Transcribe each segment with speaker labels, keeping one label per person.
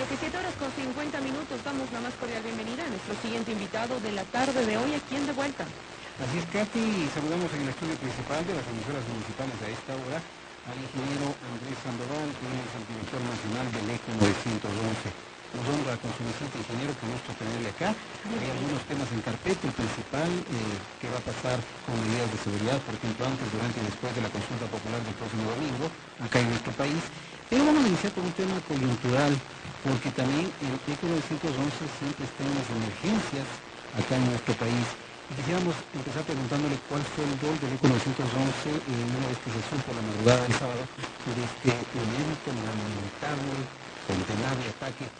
Speaker 1: 17 horas con 50 minutos damos la más cordial bienvenida a nuestro siguiente invitado de la tarde de hoy aquí en De Vuelta.
Speaker 2: Así es, Katy, saludamos en el estudio principal de las emisoras municipales a esta hora al ingeniero Andrés Sandoval, que es el director nacional del ECO 911. Nos honra con su visita, ingeniero, que gusto tenerle acá. Hay algunos temas en carpeta, el principal, eh, que va a pasar con medidas de seguridad, por ejemplo, antes, durante y después de la consulta popular del próximo domingo, acá en nuestro país. Pero vamos a iniciar con un tema coyuntural, porque también el ECO 911 siempre está en las emergencias acá en nuestro país. Quisiéramos empezar preguntándole cuál fue el rol del ECO 911 en una se supo la madrugada del sábado de este evento lamentable, centenario ataque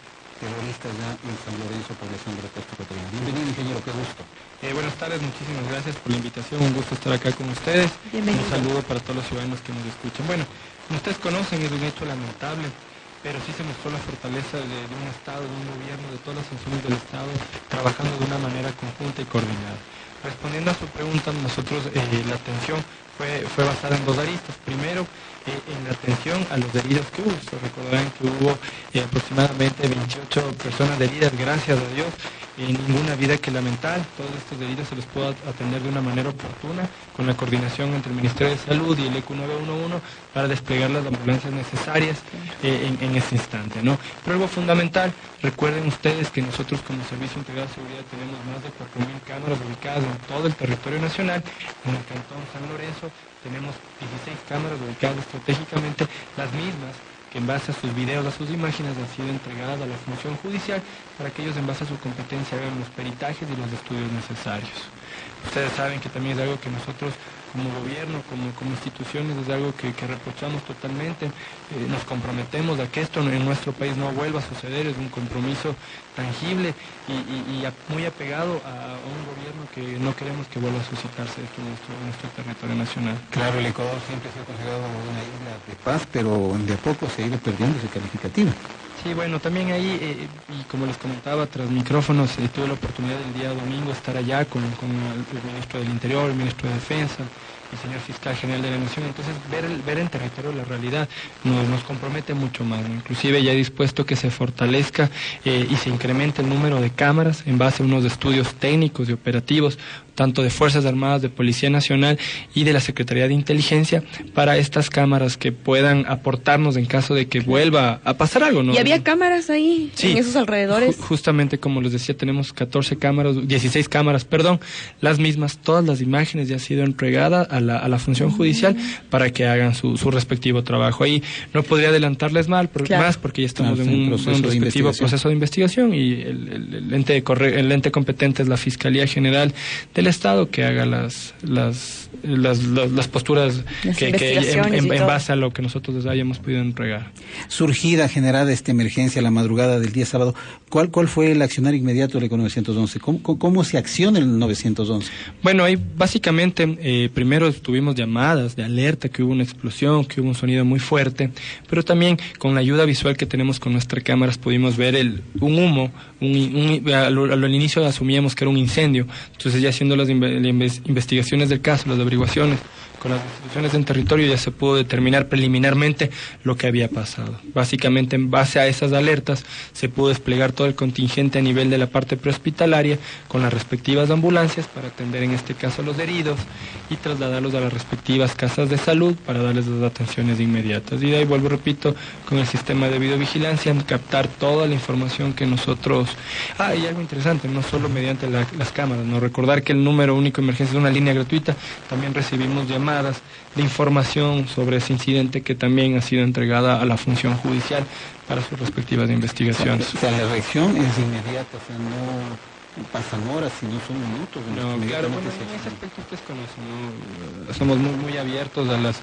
Speaker 2: terrorista ya en San Lorenzo, población de la Costa Catarina. Bienvenido, ingeniero, qué gusto.
Speaker 3: Eh, buenas tardes, muchísimas gracias por la invitación, un gusto estar acá con ustedes.
Speaker 1: Bienvenido.
Speaker 3: Un saludo para todos los ciudadanos que nos escuchan. Bueno, como ustedes conocen, es un hecho lamentable, pero sí se mostró la fortaleza de, de un Estado, de un gobierno, de todas las funciones del Estado, trabajando de una manera conjunta y coordinada. Respondiendo a su pregunta, nosotros eh, la atención fue, fue basada en dos aristas. Primero, eh, en la atención a los heridos que hubo. Se recordarán que hubo eh, aproximadamente 28 personas heridas, gracias a Dios, y ninguna vida que lamentar. Todos estos heridos se los pudo atender de una manera oportuna, con la coordinación entre el Ministerio de Salud y el ECU 911 para desplegar las ambulancias necesarias eh, en, en ese instante. ¿no? Pero algo fundamental, recuerden ustedes que nosotros como Servicio Integrado de Seguridad tenemos más de 4.000 cámaras ubicadas en todo el territorio nacional, en el Cantón San Lorenzo tenemos 16 cámaras ubicadas estratégicamente, las mismas que en base a sus videos, a sus imágenes han sido entregadas a la función judicial para que ellos en base a su competencia hagan los peritajes y los estudios necesarios. Ustedes saben que también es algo que nosotros como gobierno, como, como instituciones, es algo que, que reprochamos totalmente. Eh, nos comprometemos a que esto en nuestro país no vuelva a suceder, es un compromiso tangible y, y- y a- muy apegado a, a un gobierno que no queremos que vuelva a suscitarse esto en nuestro, en nuestro territorio nacional.
Speaker 2: Claro, el Ecuador siempre se ha considerado una isla de paz, pero de a poco se ha ido perdiendo ese calificativo.
Speaker 3: Sí, bueno, también ahí, eh, y como les comentaba tras micrófonos, eh, tuve la oportunidad el día domingo estar allá con, con el, el ministro del Interior, el ministro de Defensa, el señor fiscal general de la Nación. Entonces, ver, el- ver en territorio la realidad nos, nos compromete mucho más. Inclusive ya he dispuesto que se fortalezca eh, y se incremente el número de cámaras en base a unos estudios técnicos y operativos, tanto de Fuerzas Armadas, de Policía Nacional y de la Secretaría de Inteligencia, para estas cámaras que puedan aportarnos en caso de que vuelva a pasar algo. ¿no?
Speaker 1: ¿Y había cámaras ahí
Speaker 3: Sí.
Speaker 1: en esos alrededores?
Speaker 3: Ju- justamente como les decía, tenemos 14 cámaras, 16 cámaras, perdón, las mismas, todas las imágenes ya han sido entregadas a la, a la función judicial para que hagan su, su respectivo trabajo. Ahí no podría adelantarles mal, por-
Speaker 1: Claro.
Speaker 3: más porque ya estamos
Speaker 2: Claro,
Speaker 3: en un,
Speaker 2: proceso
Speaker 3: un
Speaker 2: de
Speaker 3: respectivo proceso de investigación y el, el- el ente de corre- el ente competente es la Fiscalía General del Estado que haga las, las, las, las, las posturas
Speaker 1: Las
Speaker 3: que, que en, base a lo que nosotros les hayamos podido entregar.
Speaker 2: Surgida, generada esta emergencia la madrugada del día sábado, ¿cuál, cuál fue el accionar inmediato del ECO 911? ¿Cómo, cómo, cómo se acciona el 911?
Speaker 3: Bueno, ahí básicamente eh, primero tuvimos llamadas de alerta que hubo una explosión, que hubo un sonido muy fuerte, pero también con la ayuda visual que tenemos con nuestras cámaras pudimos ver el, un humo, un, un- al, al inicio asumíamos que era un incendio, entonces ya las inve- inves- investigaciones del caso, las averiguaciones con las instituciones en territorio ya se pudo determinar preliminarmente lo que había pasado. Básicamente en base a esas alertas se pudo desplegar todo el contingente a nivel de la parte prehospitalaria con las respectivas ambulancias para atender en este caso a los heridos y trasladarlos a las respectivas casas de salud para darles las atenciones inmediatas. Y de ahí vuelvo, repito, con el sistema de videovigilancia, captar toda la información que nosotros... Ah, y algo interesante, no solo mediante la- las cámaras, no recordar que el número único de emergencia es una línea gratuita, también recibimos llamadas de información sobre ese incidente que también ha sido entregada a la función judicial para sus respectivas investigaciones.
Speaker 2: O sea, la reacción es inmediata, o sea, no pasan horas, sino son minutos.
Speaker 3: No,
Speaker 2: que
Speaker 3: claro, bueno, en ese aspecto ustedes conocen, ¿no? Somos muy, muy abiertos a las,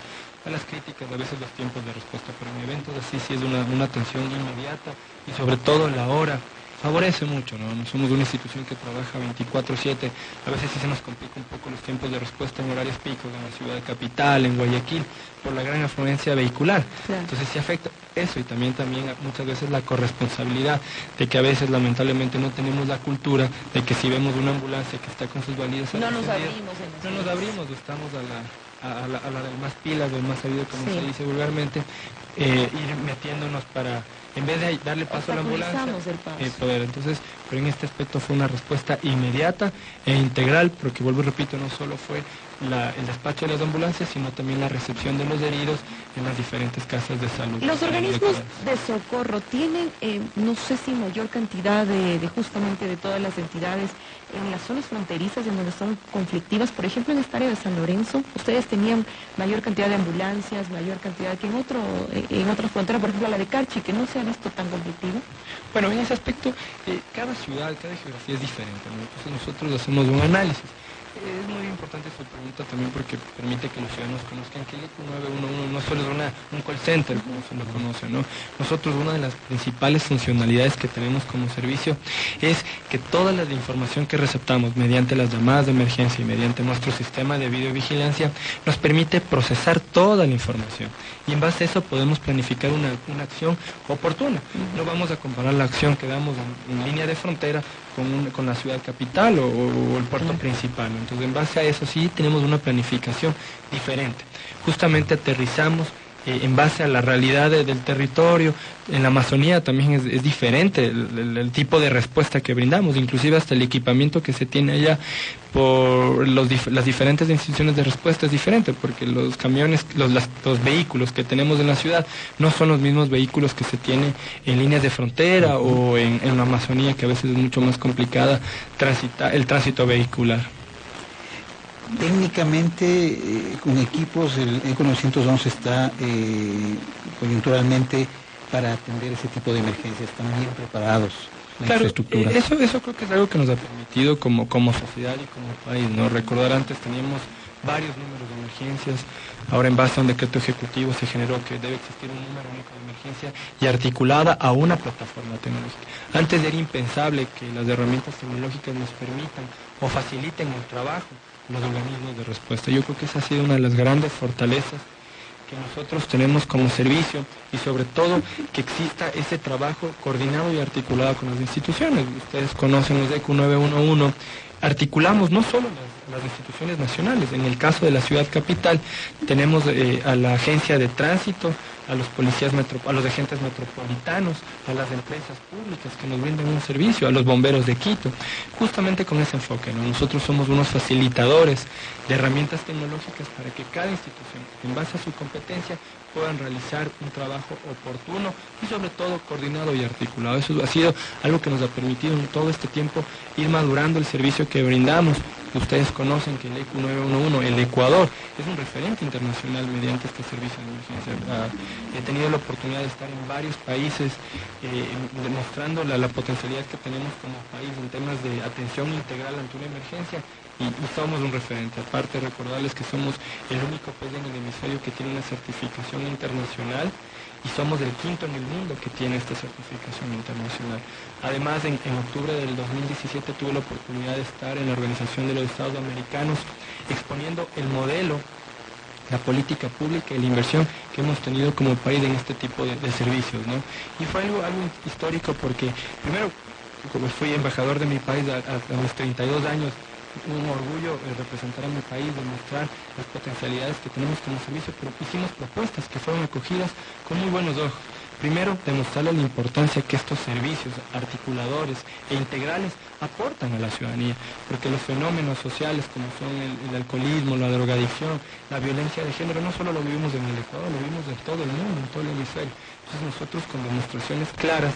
Speaker 3: a las críticas, a veces los tiempos de respuesta, pero en eventos así sí es una, una atención inmediata y sobre todo la hora. Favorece mucho, ¿no? No Somos una institución que trabaja 24/7. A veces sí se nos complica un poco los tiempos de respuesta en horarios picos, en la ciudad capital, en Guayaquil, por la gran afluencia vehicular.
Speaker 1: Claro.
Speaker 3: Entonces sí afecta eso y también, también muchas veces la corresponsabilidad de que a veces lamentablemente no tenemos la cultura de que si vemos una ambulancia que está con sus válidas
Speaker 1: No nos abrimos en
Speaker 3: no nos abrimos, estamos a la, a, a la, a la del más pilas, del más sabido, como
Speaker 1: Sí.
Speaker 3: se dice vulgarmente, eh, ir metiéndonos para en vez de darle paso a la ambulancia,
Speaker 1: eh,
Speaker 3: poder. Entonces, pero en este aspecto fue una respuesta inmediata e integral, porque vuelvo y repito, no solo fue el despacho de las ambulancias, sino también la recepción de los heridos en las diferentes casas de salud.
Speaker 1: Los organismos de socorro tienen, eh, no sé si mayor cantidad de, justamente de todas las entidades en las zonas fronterizas en donde son conflictivas, por ejemplo en esta área de San Lorenzo, ustedes tenían mayor cantidad de ambulancias, mayor cantidad que en otro, eh, en otra frontera, por ejemplo la de Carchi, que no se ha visto tan conflictiva.
Speaker 3: Bueno, en ese aspecto, eh, cada ciudad, cada geografía es diferente, entonces nosotros hacemos un análisis es muy importante su pregunta también porque permite que los ciudadanos conozcan que el ECU 911 no solo es una, un call center, como se lo conoce, ¿no? Nosotros una de las principales funcionalidades que tenemos como servicio es que toda la información que receptamos mediante las llamadas de emergencia y mediante nuestro sistema de videovigilancia nos permite procesar toda la información. Y en base a eso podemos planificar una, acción oportuna. No vamos a comparar la acción que damos en, línea de frontera con, la ciudad capital o, el puerto principal. Entonces, en base a eso sí tenemos una planificación diferente. Justamente aterrizamos eh, en base a la realidad del territorio. En la Amazonía también es, diferente el, tipo de respuesta que brindamos, inclusive hasta el equipamiento que se tiene allá por las diferentes instituciones de respuesta es diferente, porque los camiones, los, vehículos que tenemos en la ciudad no son los mismos vehículos que se tienen en líneas de frontera o en, la Amazonía, que a veces es mucho más complicada el tránsito vehicular.
Speaker 2: Técnicamente, eh, con equipos, el ECO 911 está eh, coyunturalmente para atender ese tipo de emergencias. Están bien preparados.
Speaker 3: La infraestructura. Eh, eso, eso creo que es algo que nos ha permitido como, como sociedad y como país. ¿no? Recordar antes teníamos varios números de emergencias. Ahora en base a un decreto ejecutivo se generó que debe existir un número único de emergencia y articulada a una plataforma tecnológica. Antes era impensable que las herramientas tecnológicas nos permitan o faciliten el trabajo los organismos de respuesta. Yo creo que esa ha sido una de las grandes fortalezas que nosotros tenemos como servicio y sobre todo que exista ese trabajo coordinado y articulado con las instituciones. Ustedes conocen los ECU 911, articulamos no solo las, instituciones nacionales, en el caso de la ciudad capital tenemos eh, a la agencia de tránsito, a los policías, a los agentes metropolitanos, a las empresas públicas que nos brindan un servicio, a los bomberos de Quito, justamente con ese enfoque. Nosotros somos unos facilitadores de herramientas tecnológicas para que cada institución, en base a su competencia, puedan realizar un trabajo oportuno y sobre todo coordinado y articulado. Eso ha sido algo que nos ha permitido en todo este tiempo ir madurando el servicio que brindamos. Ustedes conocen que el ECU 911, el Ecuador, es un referente internacional mediante este servicio de emergencia. He tenido la oportunidad de estar en varios países eh, demostrando la potencialidad que tenemos como país en temas de atención integral ante una emergencia y, somos un referente. Aparte, recordarles que somos el único país en el hemisferio que tiene una certificación internacional y somos el quinto en el mundo que tiene esta certificación internacional. Además, en, octubre del 2017 tuve la oportunidad de estar en la Organización de los Estados Americanos exponiendo el modelo, la política pública y la inversión que hemos tenido como país en este tipo de, servicios. ¿no? Y fue algo, algo histórico porque, primero, como fui embajador de mi país a, a mis 32 años, un orgullo representar a mi país, demostrar las potencialidades que tenemos como servicio, pero hicimos propuestas que fueron acogidas con muy buenos ojos. Primero, demostrarle la importancia que estos servicios articuladores e integrales aportan a la ciudadanía, porque los fenómenos sociales como son el, alcoholismo, la drogadicción, la violencia de género, no solo lo vivimos en el Ecuador, lo vivimos en todo el mundo, en todo el hemisferio. Entonces nosotros con demostraciones claras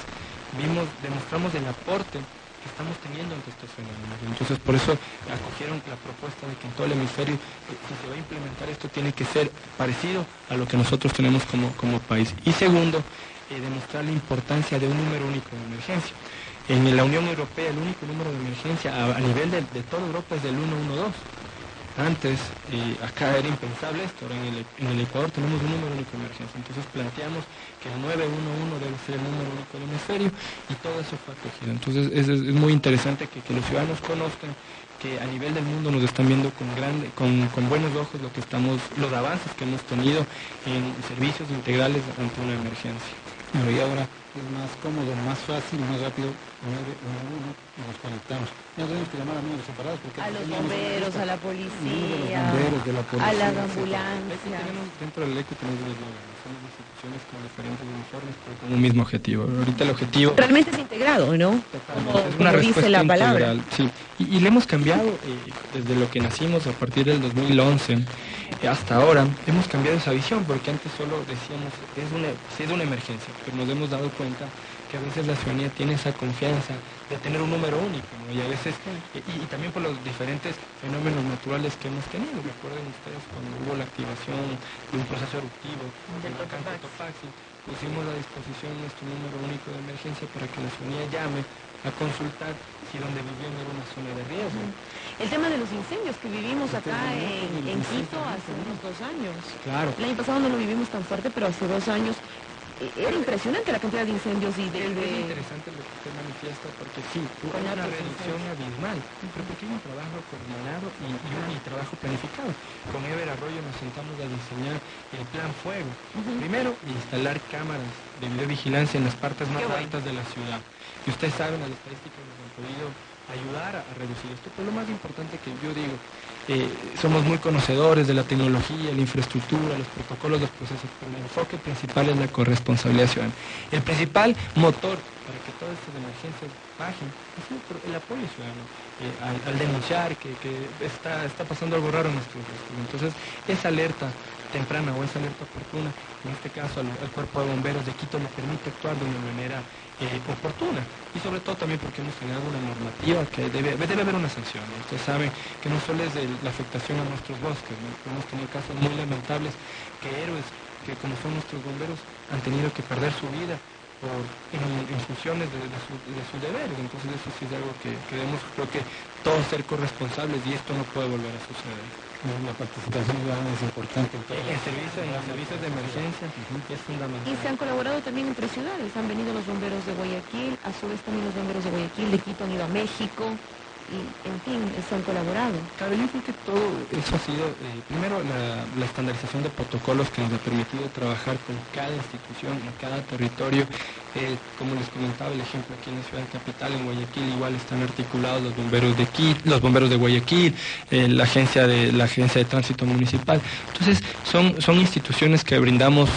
Speaker 3: vimos, demostramos el aporte que estamos teniendo ante estos fenómenos. Entonces, por eso acogieron la propuesta de que en todo el hemisferio, eh, si se va a implementar esto, tiene que ser parecido a lo que nosotros tenemos como, como país. Y segundo, eh, demostrar la importancia de un número único de emergencia. En la Unión Europea, el único número de emergencia a, nivel de, de toda Europa es del 112 antes, acá era impensable esto, ahora en el, Ecuador tenemos un número único de emergencia, entonces planteamos que el 911 debe ser el número único del hemisferio y todo eso fue acogido. Entonces es, muy interesante que, los ciudadanos conozcan que a nivel del mundo nos están viendo con, grande, con, buenos ojos lo que estamos, los avances que hemos tenido en servicios integrales ante una emergencia. y ahora
Speaker 2: es más cómodo, más fácil, más rápido, 911 y nos conectamos. No tenemos que llamar a números separados porque
Speaker 1: a los bomberos, a la policía,
Speaker 2: bomberos, de la policía,
Speaker 1: a las ambulancias.
Speaker 3: dentro del ECO tenemos son instituciones con diferentes uniformes pero con un mismo objetivo. Ahorita el objetivo...
Speaker 1: Realmente es integrado, ¿no?
Speaker 3: Como, es una dice la palabra. Sí, y, le hemos cambiado eh, desde lo que nacimos a partir del 2011 eh, hasta ahora, hemos cambiado esa visión porque antes solo decíamos, es una, es una emergencia, pero nos hemos dado cuenta que a veces la ciudadanía tiene esa confianza de tener un número único, y a veces, y, también por los diferentes fenómenos naturales que hemos tenido. Recuerden ustedes cuando hubo la activación de un proceso eruptivo del volcán Cotopaxi, pusimos a disposición nuestro número único de emergencia para que la ciudadanía llame a consultar si donde vivían era una zona de riesgo.
Speaker 1: El tema de los incendios que vivimos acá en, Quito hace unos dos años.
Speaker 3: Claro.
Speaker 1: El año pasado no lo vivimos tan fuerte, pero hace dos años era impresionante la cantidad de incendios y de...
Speaker 3: Es interesante lo que usted manifiesta porque sí, hubo una reducción abismal, pero porque hubo un trabajo coordinado y, un trabajo planificado. Con Ever Arroyo nos sentamos a diseñar el plan fuego. Primero, instalar cámaras de videovigilancia en las partes más altas de la ciudad. Y ustedes saben, las estadísticas nos han podido ayudar a, reducir esto. Pero lo más importante que yo digo, eh, somos muy conocedores de la tecnología, la infraestructura, los protocolos, los procesos, pero el enfoque principal es la corresponsabilidad ciudadana. El principal motor para que todas estas emergencias bajen es el apoyo ciudadano, eh, al, denunciar que, está, está pasando algo raro en nuestros Entonces, esa alerta temprana o esa alerta oportuna, en este caso al, cuerpo de bomberos de Quito le permite actuar de una manera eh, oportuna y sobre todo también porque hemos generado una normativa que debe, debe haber una sanción. Ustedes saben que no solo es de la afectación a nuestros bosques, hemos tenido casos muy lamentables que héroes que como son nuestros bomberos han tenido que perder su vida por, en, funciones de, sus deberes. Entonces eso sí es algo que, debemos, creo que todos ser corresponsables y esto no puede volver a suceder
Speaker 2: la participación ciudadana es importante.
Speaker 3: En, servicio, en los servicios de emergencia es fundamental.
Speaker 1: Y se han colaborado también entre ciudades. Han venido los bomberos de Guayaquil, a su vez también los bomberos de Guayaquil, de Quito han ido a México y, en fin, se han colaborado.
Speaker 3: Claro, yo creo que todo eso ha sido, eh, primero, la, estandarización de protocolos que nos ha permitido trabajar con cada institución, en cada territorio. Eh, como les comentaba el ejemplo aquí en la ciudad capital, en Guayaquil, igual están articulados los bomberos de Quito, los bomberos de Guayaquil, eh, la agencia de la agencia de tránsito municipal. Entonces, son, son instituciones que brindamos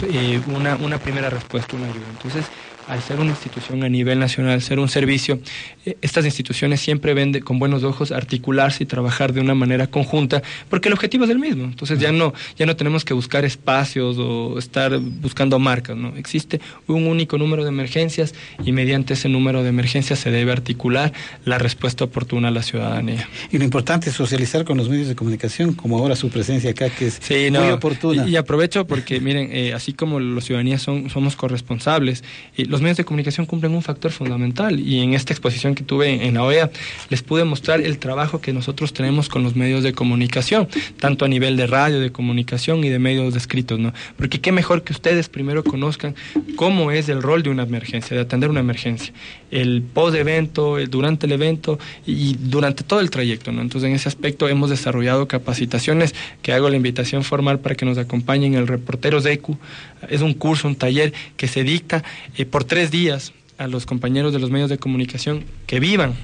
Speaker 3: una, una primera respuesta, una ayuda. Entonces, al ser una institución a nivel nacional, ser un servicio, eh, estas instituciones siempre ven con buenos ojos articularse y trabajar de una manera conjunta, porque el objetivo es el mismo. Entonces ya no, ya no tenemos que buscar espacios o estar buscando marcas, ¿no? Existe un único número de emergencias y mediante ese número de emergencias se debe articular la respuesta oportuna a la ciudadanía.
Speaker 2: Y lo importante es socializar con los medios de comunicación, como ahora su presencia acá, que es muy oportuna.
Speaker 3: Y, aprovecho porque, miren, eh, así como los ciudadanías son, somos corresponsables, y los medios de comunicación cumplen un factor fundamental y en esta exposición que tuve en la OEA les pude mostrar el trabajo que nosotros tenemos con los medios de comunicación, tanto a nivel de radio, de comunicación y de medios de escritos, ¿no? Porque qué mejor que ustedes primero conozcan cómo es el rol de una emergencia, de atender una emergencia, el post-evento, durante el evento y durante todo el trayecto, ¿no? Entonces en ese aspecto hemos desarrollado capacitaciones que hago la invitación formal para que nos acompañen el Reporteros ECU, es un curso, un taller que se dicta eh, por tres días a los compañeros de los medios de comunicación que vivan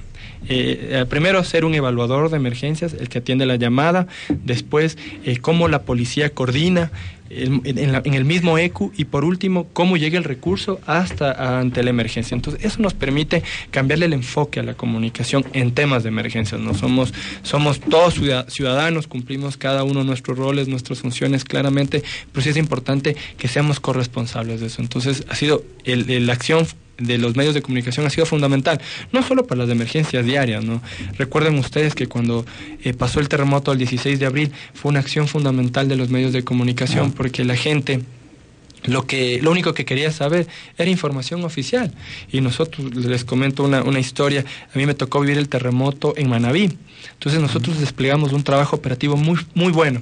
Speaker 3: eh, eh, primero ser un evaluador de emergencias, el que atiende la llamada, después eh, cómo la policía coordina en, el mismo ECU y por último cómo llega el recurso hasta ante la emergencia. Entonces eso nos permite cambiarle el enfoque a la comunicación en temas de emergencias. No somos somos todos ciudadanos, cumplimos cada uno nuestros roles, nuestras funciones claramente, pero sí es importante que seamos corresponsables de eso. Entonces ha sido la acción de los medios de comunicación ha sido fundamental, no solo para las emergencias diarias, ¿no? Recuerden ustedes que cuando eh, pasó el terremoto el 16 de abril fue una acción fundamental de los medios de comunicación porque la gente lo que lo único que quería saber era información oficial. Y nosotros les comento una, una historia. A mí me tocó vivir el terremoto en Manabí. Entonces nosotros desplegamos un trabajo operativo muy muy bueno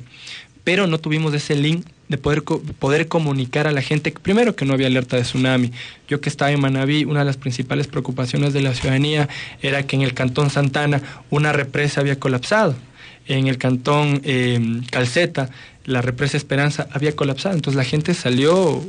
Speaker 3: pero no tuvimos ese link de poder, poder comunicar a la gente, primero que no había alerta de tsunami. Yo que estaba en Manabí, una de las principales preocupaciones de la ciudadanía era que en el cantón Santana una represa había colapsado. En el cantón eh, Calceta, la represa Esperanza había colapsado. Entonces la gente salió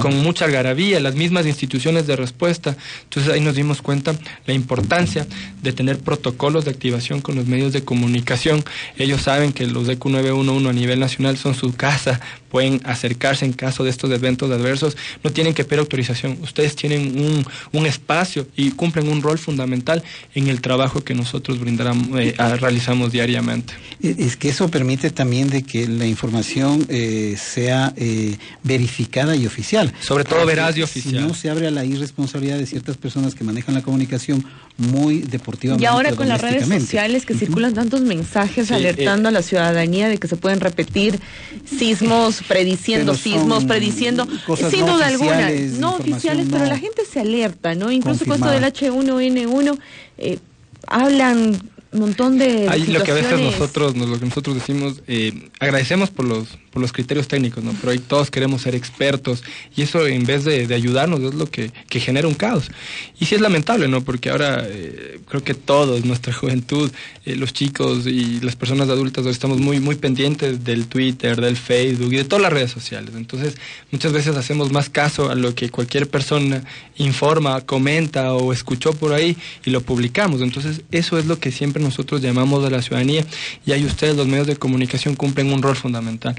Speaker 3: con mucha algarabía, las mismas instituciones de respuesta. Entonces ahí nos dimos cuenta la importancia de tener protocolos de activación con los medios de comunicación. Ellos saben que los DQ 911 a nivel nacional son su casa, pueden acercarse en caso de estos eventos adversos, no tienen que pedir autorización. Ustedes tienen un, un espacio y cumplen un rol fundamental en el trabajo que nosotros brindamos, eh, realizamos diariamente.
Speaker 2: Es que eso permite también de que la información eh, sea eh, verificada y oficial
Speaker 3: sobre todo veraz y oficial.
Speaker 2: Si no, se abre a la irresponsabilidad de ciertas personas que manejan la comunicación muy deportivamente.
Speaker 1: Y ahora con las redes sociales que circulan tantos mensajes alertando eh, a la ciudadanía de que se pueden repetir sismos, prediciendo sismos, prediciendo, sin duda alguna, no oficiales, pero la gente se alerta, ¿no? Incluso con esto del H1N1, eh, hablan montón de
Speaker 3: Ahí lo que a veces nosotros lo que nosotros decimos eh, agradecemos por los por los criterios técnicos no pero ahí todos queremos ser expertos y eso en vez de, ayudarnos es lo que, que, genera un caos. Y sí es lamentable no porque ahora eh, creo que todos nuestra juventud eh, los chicos y las personas adultas estamos muy muy pendientes del Twitter del Facebook y de todas las redes sociales. Entonces muchas veces hacemos más caso a lo que cualquier persona informa comenta o escuchó por ahí y lo publicamos. Entonces eso es lo que siempre nosotros llamamos a la ciudadanía y ahí ustedes, los medios de comunicación, cumplen un rol fundamental.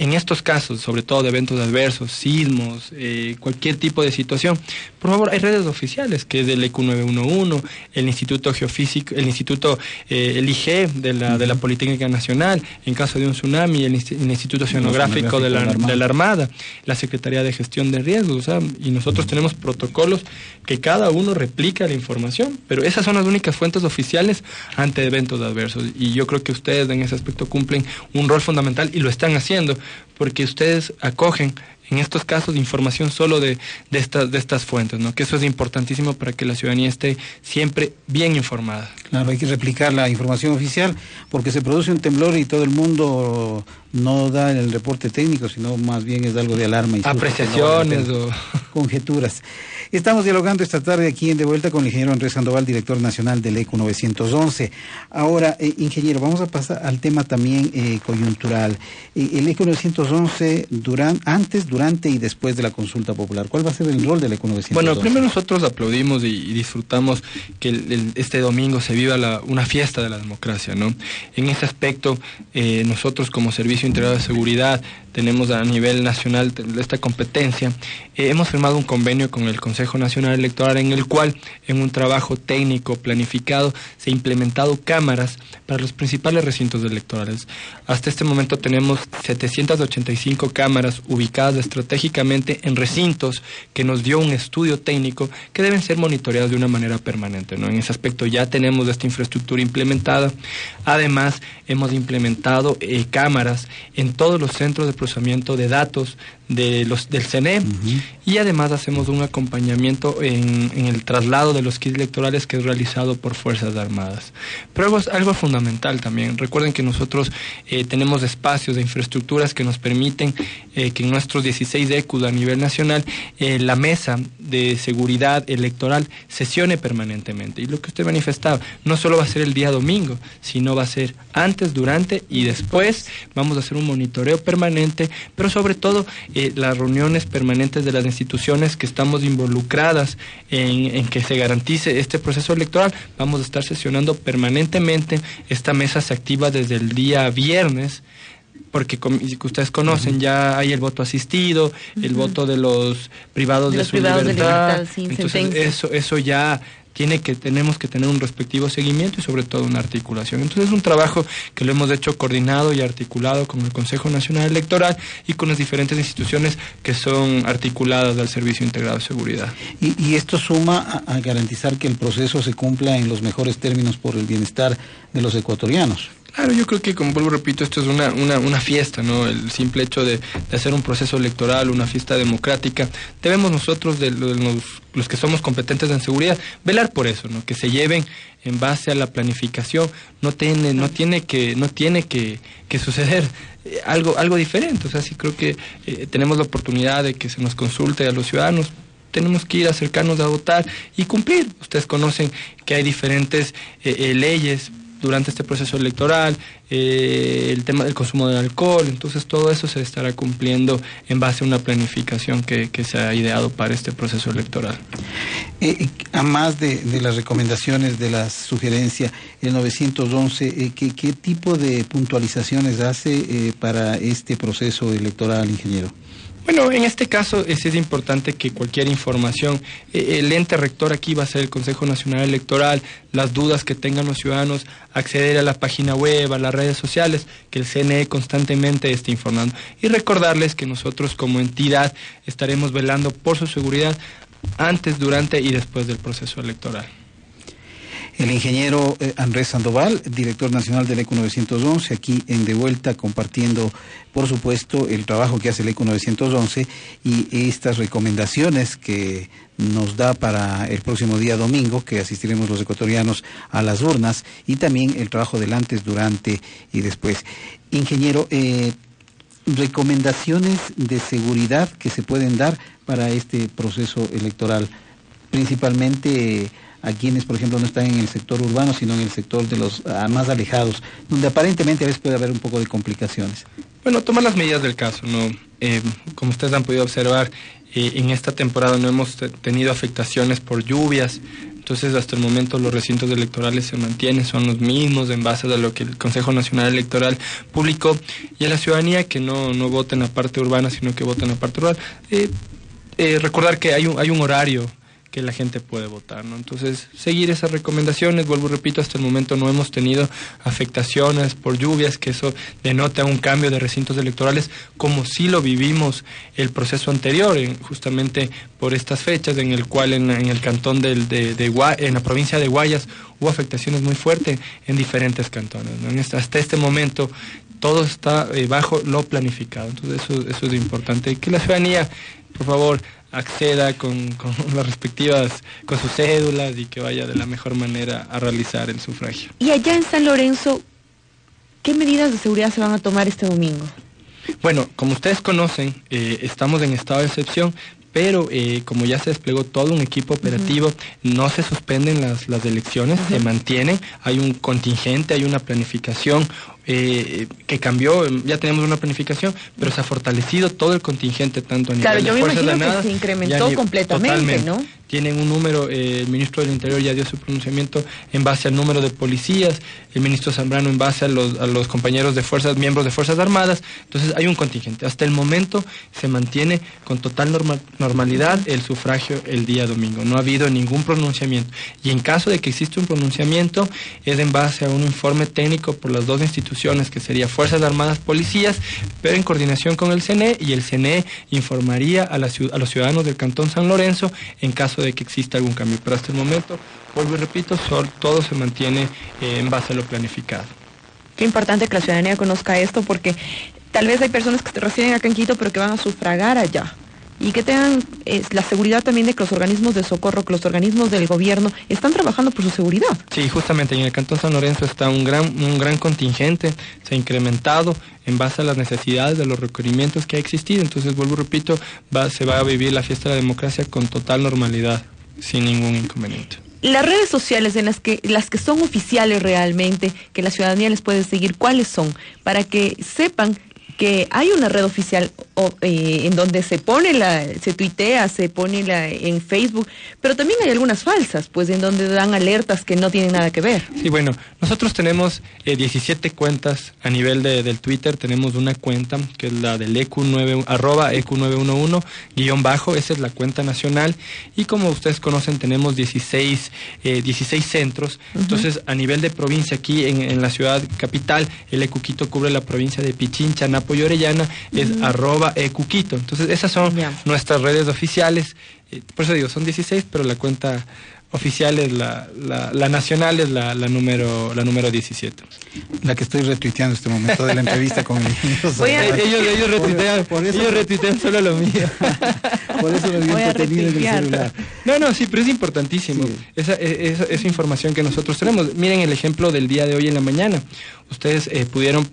Speaker 3: En estos casos, sobre todo de eventos adversos, sismos, eh, cualquier tipo de situación, por favor, hay redes oficiales, que es del EQ 911, el Instituto Geofísico, el Instituto, eh, el IG de la, de la Politécnica Nacional, en caso de un tsunami, el, Instituto Oceanográfico de la, de la, Armada, la Secretaría de Gestión de Riesgos, y nosotros tenemos protocolos que cada uno replica la información, pero esas son las únicas fuentes oficiales ante eventos adversos, y yo creo que ustedes en ese aspecto cumplen un rol fundamental y lo están haciendo porque ustedes acogen en estos casos información solo de, de, estas, de estas fuentes, ¿no? que eso es importantísimo para que la ciudadanía esté siempre bien informada.
Speaker 2: Claro, hay que replicar la información oficial porque se produce un temblor y todo el mundo no da el reporte técnico, sino más bien es algo de alarma. Y
Speaker 3: Apreciaciones o
Speaker 2: conjeturas. Estamos dialogando esta tarde aquí en De Vuelta con el ingeniero Andrés Sandoval, director nacional del ECO 911. Ahora, eh, ingeniero, vamos a pasar al tema también eh, coyuntural. Eh, el ECO 911, antes, durante y después de la consulta popular, ¿cuál va a ser el rol del ECO 911?
Speaker 3: Bueno, primero nosotros aplaudimos y, disfrutamos que este domingo se viva una fiesta de la democracia, ¿no? En ese aspecto, nosotros como Servicio Integrado de Seguridad tenemos a nivel nacional esta competencia, eh, hemos firmado un convenio con el Consejo Nacional Electoral en el cual, en un trabajo técnico planificado, se han implementado cámaras para los principales recintos electorales. Hasta este momento tenemos 785 cámaras ubicadas estratégicamente en recintos que nos dio un estudio técnico que deben ser monitoreados de una manera permanente. ¿no? En ese aspecto ya tenemos esta infraestructura implementada. Además, hemos implementado eh, cámaras en todos los centros de procesamiento de datos de los, del CNE y además hacemos un acompañamiento en, en, el traslado de los kits electorales que es realizado por Fuerzas Armadas. Pero algo, algo fundamental también, recuerden que nosotros eh, tenemos espacios de infraestructuras que nos permiten eh, que en nuestros 16 ECUD a nivel nacional eh, la mesa de seguridad electoral sesione permanentemente. Y lo que usted manifestaba, no solo va a ser el día domingo, sino va a ser antes, durante y después. Vamos a hacer un monitoreo permanente, pero sobre todo eh, las reuniones permanentes de las instituciones que estamos involucradas en, que se garantice este proceso electoral. Vamos a estar sesionando permanentemente. Esta mesa se activa desde el día viernes porque como ustedes conocen ya hay el voto asistido, el voto de los privados de, su libertad, entonces eso eso ya tiene que tenemos que tener un respectivo seguimiento y sobre todo una articulación. Entonces es un trabajo que lo hemos hecho coordinado y articulado con el Consejo Nacional Electoral y con las diferentes instituciones que son articuladas del Servicio Integrado de Seguridad.
Speaker 2: Y, esto suma a garantizar que el proceso se cumpla en los mejores términos por el bienestar de los ecuatorianos.
Speaker 3: Claro, yo creo que, como vuelvo repito, esto es una, una, una fiesta, ¿no? El simple hecho de, hacer un proceso electoral, una fiesta democrática. Debemos nosotros, de los, los, que somos competentes en seguridad, velar por eso, ¿no? Que se lleven en base a la planificación. No tiene, no tiene que, no tiene que, que suceder eh, algo, algo diferente. O sea, sí creo que eh, tenemos la oportunidad de que se nos consulte a los ciudadanos tenemos que ir a acercarnos a votar y cumplir. Ustedes conocen que hay diferentes eh, leyes durante este proceso electoral, eh, el tema del consumo de alcohol, entonces todo eso se estará cumpliendo en base a una planificación que, se ha ideado para este proceso electoral.
Speaker 2: Eh, a más de, las recomendaciones, de las sugerencias, el 911, ¿qué, ¿qué, tipo de puntualizaciones hace para este proceso electoral, ingeniero?
Speaker 3: Bueno, en este caso es, importante que cualquier información, eh, el ente rector aquí va a ser el Consejo Nacional Electoral, las dudas que tengan los ciudadanos, acceder a la página web, a las redes sociales, que el CNE constantemente esté informando. Y recordarles que nosotros como entidad estaremos velando por su seguridad antes, durante y después del proceso electoral.
Speaker 2: El ingeniero eh, Andrés Sandoval, director nacional del ECO 911, aquí en De Vuelta compartiendo, por supuesto, el trabajo que hace el ECO 911 y estas recomendaciones que nos da para el próximo día domingo, que asistiremos los ecuatorianos a las urnas, y también el trabajo del antes, durante y después. Ingeniero, eh, recomendaciones de seguridad que se pueden dar para este proceso electoral, principalmente a quienes, por ejemplo, no están en el sector urbano, sino en el sector de los ah, más alejados, donde aparentemente a veces puede haber un poco de complicaciones.
Speaker 3: Bueno, tomar las medidas del caso, ¿no? Eh, como ustedes han podido observar, eh, en esta temporada no hemos tenido afectaciones por lluvias, entonces hasta el momento los recintos electorales se mantienen, son los mismos en base a lo que el Consejo Nacional Electoral publicó y a la ciudadanía que no, no vota en la parte urbana, sino que vota en la parte rural. Eh, recordar que hay un, hay un horario que la gente puede votar, ¿no? Entonces, seguir esas recomendaciones, vuelvo y repito, hasta el momento no hemos tenido afectaciones por lluvias, que eso denota un cambio de recintos electorales, como si lo vivimos el proceso anterior, justamente por estas fechas, en el cual en, el cantón del, de, en la provincia de Guayas hubo afectaciones muy fuertes en diferentes cantones. ¿no? hasta este momento todo está eh, bajo lo planificado, entonces eso, eso es importante. Que la ciudadanía, por favor, acceda con, con, las respectivas, con sus cédulas y que vaya de la mejor manera a realizar el sufragio.
Speaker 1: Y allá en San Lorenzo, ¿qué medidas de seguridad se van a tomar este domingo?
Speaker 3: Bueno, como ustedes conocen, eh, estamos en estado de excepción, pero eh, como ya se desplegó todo un equipo operativo, no se suspenden las, las elecciones, se mantienen, hay un contingente, hay una planificación, eh, que cambió, ya tenemos una planificación, pero se ha fortalecido todo el contingente, tanto a nivel de Fuerzas
Speaker 1: Armadas. se incrementó completamente, ¿no?
Speaker 3: tienen un número, eh, el ministro del Interior ya dio su pronunciamiento en base al número de policías, el ministro Zambrano en base a los, a los compañeros de fuerzas, miembros de Fuerzas Armadas, entonces hay un contingente. Hasta el momento se mantiene con total normalidad el sufragio el día domingo, no ha habido ningún pronunciamiento. Y en caso de que existe un pronunciamiento, es en base a un informe técnico por las dos instituciones, que sería Fuerzas Armadas, Policías, pero en coordinación con el CNE, y el CNE informaría a, la, a los ciudadanos del Cantón San Lorenzo en caso de que exista algún cambio. Pero hasta el momento, vuelvo y repito, todo se mantiene eh, en base a lo planificado.
Speaker 1: Qué importante que la ciudadanía conozca esto porque tal vez hay personas que residen acá en Quito pero que van a sufragar allá y que tengan eh, la seguridad también de que los organismos de socorro, que los organismos del gobierno están trabajando por su seguridad.
Speaker 3: Sí, justamente en el Cantón San Lorenzo está un gran, un gran contingente, se ha incrementado en base a las necesidades de los requerimientos que ha existido. Entonces, vuelvo y repito, va, se va a vivir la fiesta de la democracia con total normalidad, sin ningún inconveniente.
Speaker 1: Las redes sociales en las que las que son oficiales realmente, que la ciudadanía les puede seguir, ¿cuáles son? Para que sepan que hay una red oficial eh, en donde se pone la, se tuitea, se pone la, en Facebook, pero también hay algunas falsas, pues en donde dan alertas que no tienen nada que ver.
Speaker 3: Sí, bueno, nosotros tenemos 17 eh, cuentas a nivel de, del Twitter, tenemos una cuenta que es la del EQ9, arroba EQ911, guion bajo, esa es la cuenta nacional, y como ustedes conocen tenemos 16, 16 eh, centros, entonces a nivel de provincia aquí en, en, la ciudad capital, el EQ Quito cubre la provincia de Pichincha, Napo Orellana es arroba ecuquito. Entonces esas son nuestras redes oficiales. Eh, por eso digo, son 16, pero la cuenta oficial es la, la, nacional es la, la, número la número 17.
Speaker 2: La que estoy retuiteando en este momento de la entrevista con el
Speaker 3: ellos, ellos, retuitean, por, eso, ellos retuitean solo lo mío.
Speaker 2: por eso lo vi entretenido en el celular.
Speaker 3: No, no, sí, pero es importantísimo. Esa, e, esa, esa, información que nosotros tenemos. Miren el ejemplo del día de hoy en la mañana. Ustedes eh, pudieron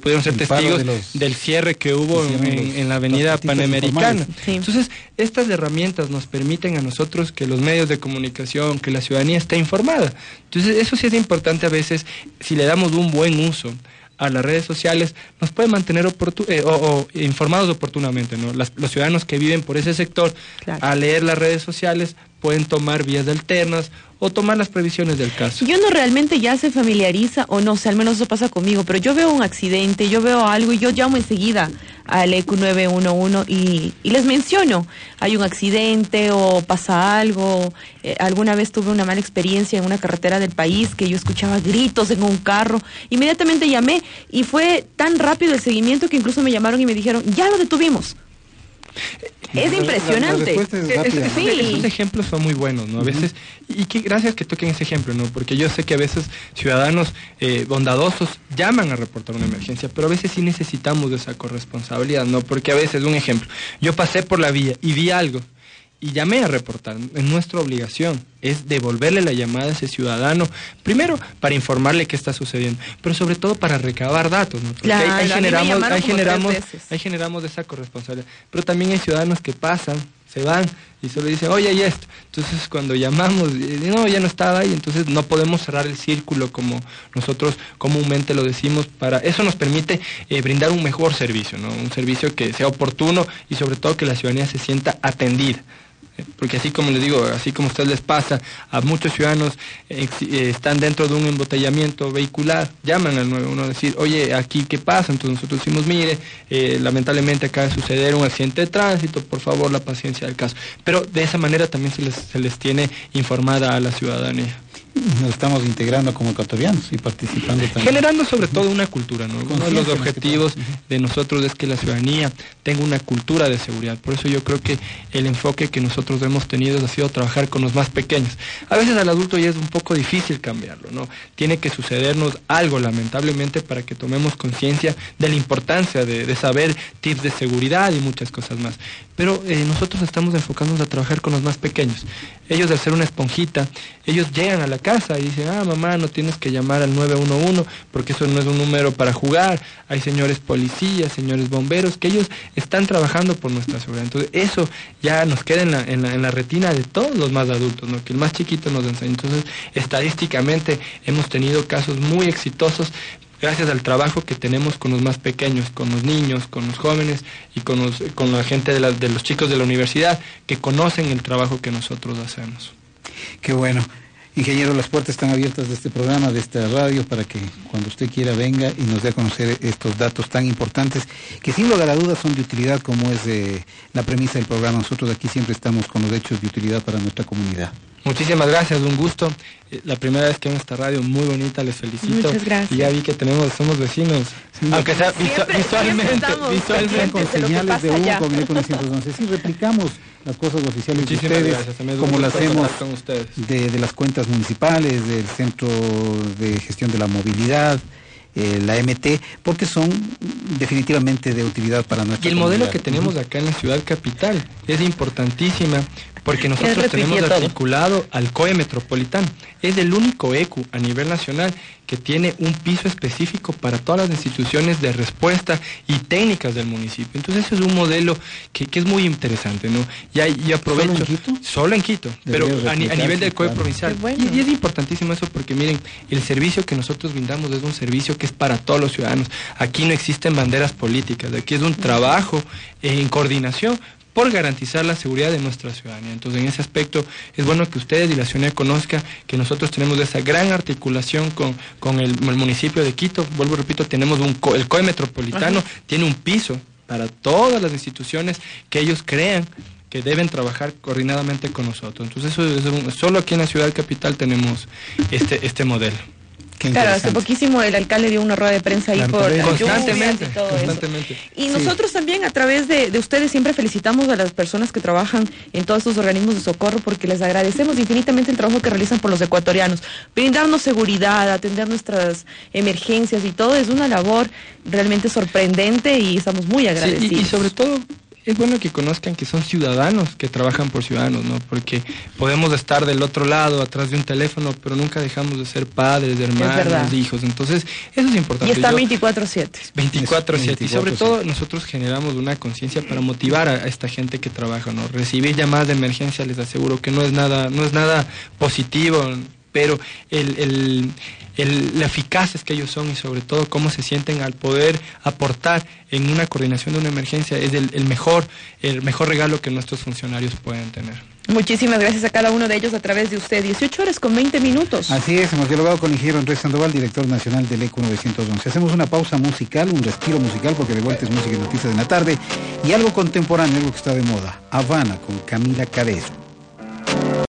Speaker 3: pudieron ser testigos del cierre que hubo en, la avenida Panamericana. Entonces, estas herramientas nos permiten a nosotros que los medios de comunicación, que la ciudadanía esté informada. Entonces, eso sí es importante a veces, si le damos un buen uso a las redes sociales, nos puede mantener eh, o, informados oportunamente. ¿no? los ciudadanos que viven por ese sector, a leer las redes sociales, pueden tomar vías alternas o tomar las previsiones del caso.
Speaker 1: Yo no realmente ya se familiariza, o no sé, al menos eso pasa conmigo, pero yo veo un accidente, yo veo algo y yo llamo enseguida al EQ 911 y, y les menciono, hay un accidente o pasa algo. Eh, alguna vez tuve una mala experiencia en una carretera del país que yo escuchaba gritos en un carro. Inmediatamente llamé y fue tan rápido el seguimiento que incluso me llamaron y me dijeron, ya lo detuvimos. Es impresionante.
Speaker 3: Esos ejemplos son muy buenos, ¿no? A veces, y que gracias que toquen ese ejemplo, ¿no? Porque yo sé que a veces ciudadanos eh, bondadosos llaman a reportar una emergencia, pero a veces sí necesitamos de esa corresponsabilidad, ¿no? Porque a veces, un ejemplo, yo pasé por la vía y vi algo, y llamé a reportar. Es nuestra obligación, es devolverle la llamada a ese ciudadano, primero para informarle qué está sucediendo, pero sobre todo para recabar datos, ¿no? Porque ahí, generamos, ahí generamos, ahí generamos esa corresponsabilidad. Pero también hay ciudadanos que pasan, se van y solo dicen, oye, ¿y esto? Entonces cuando llamamos, no, ya no estaba ahí, entonces no podemos cerrar el círculo como nosotros comúnmente lo decimos, para eso nos permite eh, brindar un mejor servicio, ¿no? Un servicio que sea oportuno y sobre todo que la ciudadanía se sienta atendida porque así como les digo, así como a ustedes les pasa, a muchos ciudadanos eh, eh, están dentro de un embotellamiento vehicular, llaman al 911 a decir, oye, aquí qué pasa, entonces nosotros decimos, mire, eh, lamentablemente acaba de suceder un accidente de tránsito, por favor la paciencia del caso. Pero de esa manera también se les, se les tiene informada a la ciudadanía
Speaker 2: nos estamos integrando como ecuatorianos y participando también.
Speaker 3: Generando sobre todo una cultura, ¿no? Uno de los objetivos de nosotros es que la ciudadanía tenga una cultura de seguridad. Por eso yo creo que el enfoque que nosotros hemos tenido ha sido trabajar con los más pequeños. A veces al adulto ya es un poco difícil cambiarlo, ¿no? Tiene que sucedernos algo, lamentablemente, para que tomemos conciencia de la importancia de, saber tips de seguridad y muchas cosas más. Pero eh, nosotros estamos enfocándonos a trabajar con los más pequeños. Ellos, de ser una esponjita, ellos llegan a la casa y dicen, ah, mamá, no tienes que llamar al 911 porque eso no es un número para jugar. Hay señores policías, señores bomberos, que ellos están trabajando por nuestra seguridad. Entonces, eso ya nos queda en la, en la, en la retina de todos los más adultos, ¿no? que el más chiquito nos enseña. Entonces, estadísticamente hemos tenido casos muy exitosos gracias al trabajo que tenemos con los más pequeños, con los niños, con los jóvenes y con, los, con la gente de, de los chicos de la universidad que conocen el trabajo que nosotros hacemos.
Speaker 2: Qué bueno. Ingeniero, las puertas están abiertas de este programa, de esta radio, para que cuando usted quiera venga y nos dé a conocer estos datos tan importantes, que sin lugar a dudas son de utilidad, como es eh, la premisa del programa. Nosotros aquí siempre estamos con los hechos de utilidad para nuestra comunidad.
Speaker 3: Muchísimas gracias, un gusto. Eh, la primera vez que en esta radio, muy bonita, les felicito.
Speaker 1: Muchas gracias.
Speaker 3: Y ya vi que tenemos, somos vecinos. Aunque sea visualmente, visualmente.
Speaker 2: Con señales de humo, con el 911. Sí, replicamos las cosas oficiales de ustedes, como las hacemos de, de, las cuentas municipales, del Centro de Gestión de la Movilidad, eh, la MT, porque son definitivamente de utilidad para nuestra
Speaker 3: Y el modelo que tenemos acá en la ciudad capital es importantísima porque nosotros tenemos articulado al COE metropolitano. Es el único ECU a nivel nacional que tiene un piso específico para todas las instituciones de respuesta y técnicas del municipio. Entonces eso es un modelo que, es muy interesante, ¿no? Y, aprovecho... ¿Solo en Quito? Solo en Quito, pero a, nivel del COE provincial. Y, es importantísimo eso porque miren, el servicio que nosotros brindamos es un servicio que es para todos los ciudadanos. Aquí no existen banderas políticas, aquí es un trabajo en coordinación por garantizar la seguridad de nuestra ciudadanía. Entonces, en ese aspecto, es bueno que ustedes y la ciudadanía conozcan que nosotros tenemos esa gran articulación con, con el, municipio de Quito. Vuelvo, repito, tenemos un, el COE metropolitano, tiene un piso para todas las instituciones que ellos crean que deben trabajar coordinadamente con nosotros. Entonces, eso es solo aquí en la ciudad capital tenemos este, este modelo
Speaker 1: claro, hace poquísimo el alcalde dio una rueda de prensa ahí por
Speaker 3: constantemente, y todo constantemente.
Speaker 1: Y nosotros también a través de, ustedes siempre felicitamos a las personas que trabajan en todos estos organismos de socorro porque les agradecemos infinitamente el trabajo que realizan por los ecuatorianos. Brindarnos seguridad, atender nuestras emergencias y todo es una labor realmente sorprendente y estamos muy agradecidos.
Speaker 3: y sobre todo es bueno que conozcan que son ciudadanos que trabajan por ciudadanos, ¿no? Porque podemos estar del otro lado, atrás de un teléfono, pero nunca dejamos de ser padres, de hermanos, hijos. Entonces, eso es importante.
Speaker 1: Y está 24/7.
Speaker 3: 24/7. Y sobre todo nosotros generamos una conciencia para motivar a, esta gente que trabaja, ¿no? Recibir llamadas de emergencia, les aseguro que no es nada, no es nada positivo, pero el, el, la eficaces que ellos son y sobre todo cómo se sienten al poder aportar en una coordinación de una emergencia es el, mejor, el mejor regalo que nuestros funcionarios pueden tener.
Speaker 1: Muchísimas gracias a cada uno de ellos a través de usted. 18 horas con 20 minutos.
Speaker 2: Así es, hemos dialogado con el ingeniero Andrés Sandoval, director nacional del ECO 911. Hacemos una pausa musical, un respiro musical, porque de vuelta es música y noticias de la tarde, y algo contemporáneo, algo que está de moda. Habana con Camila Cabeza.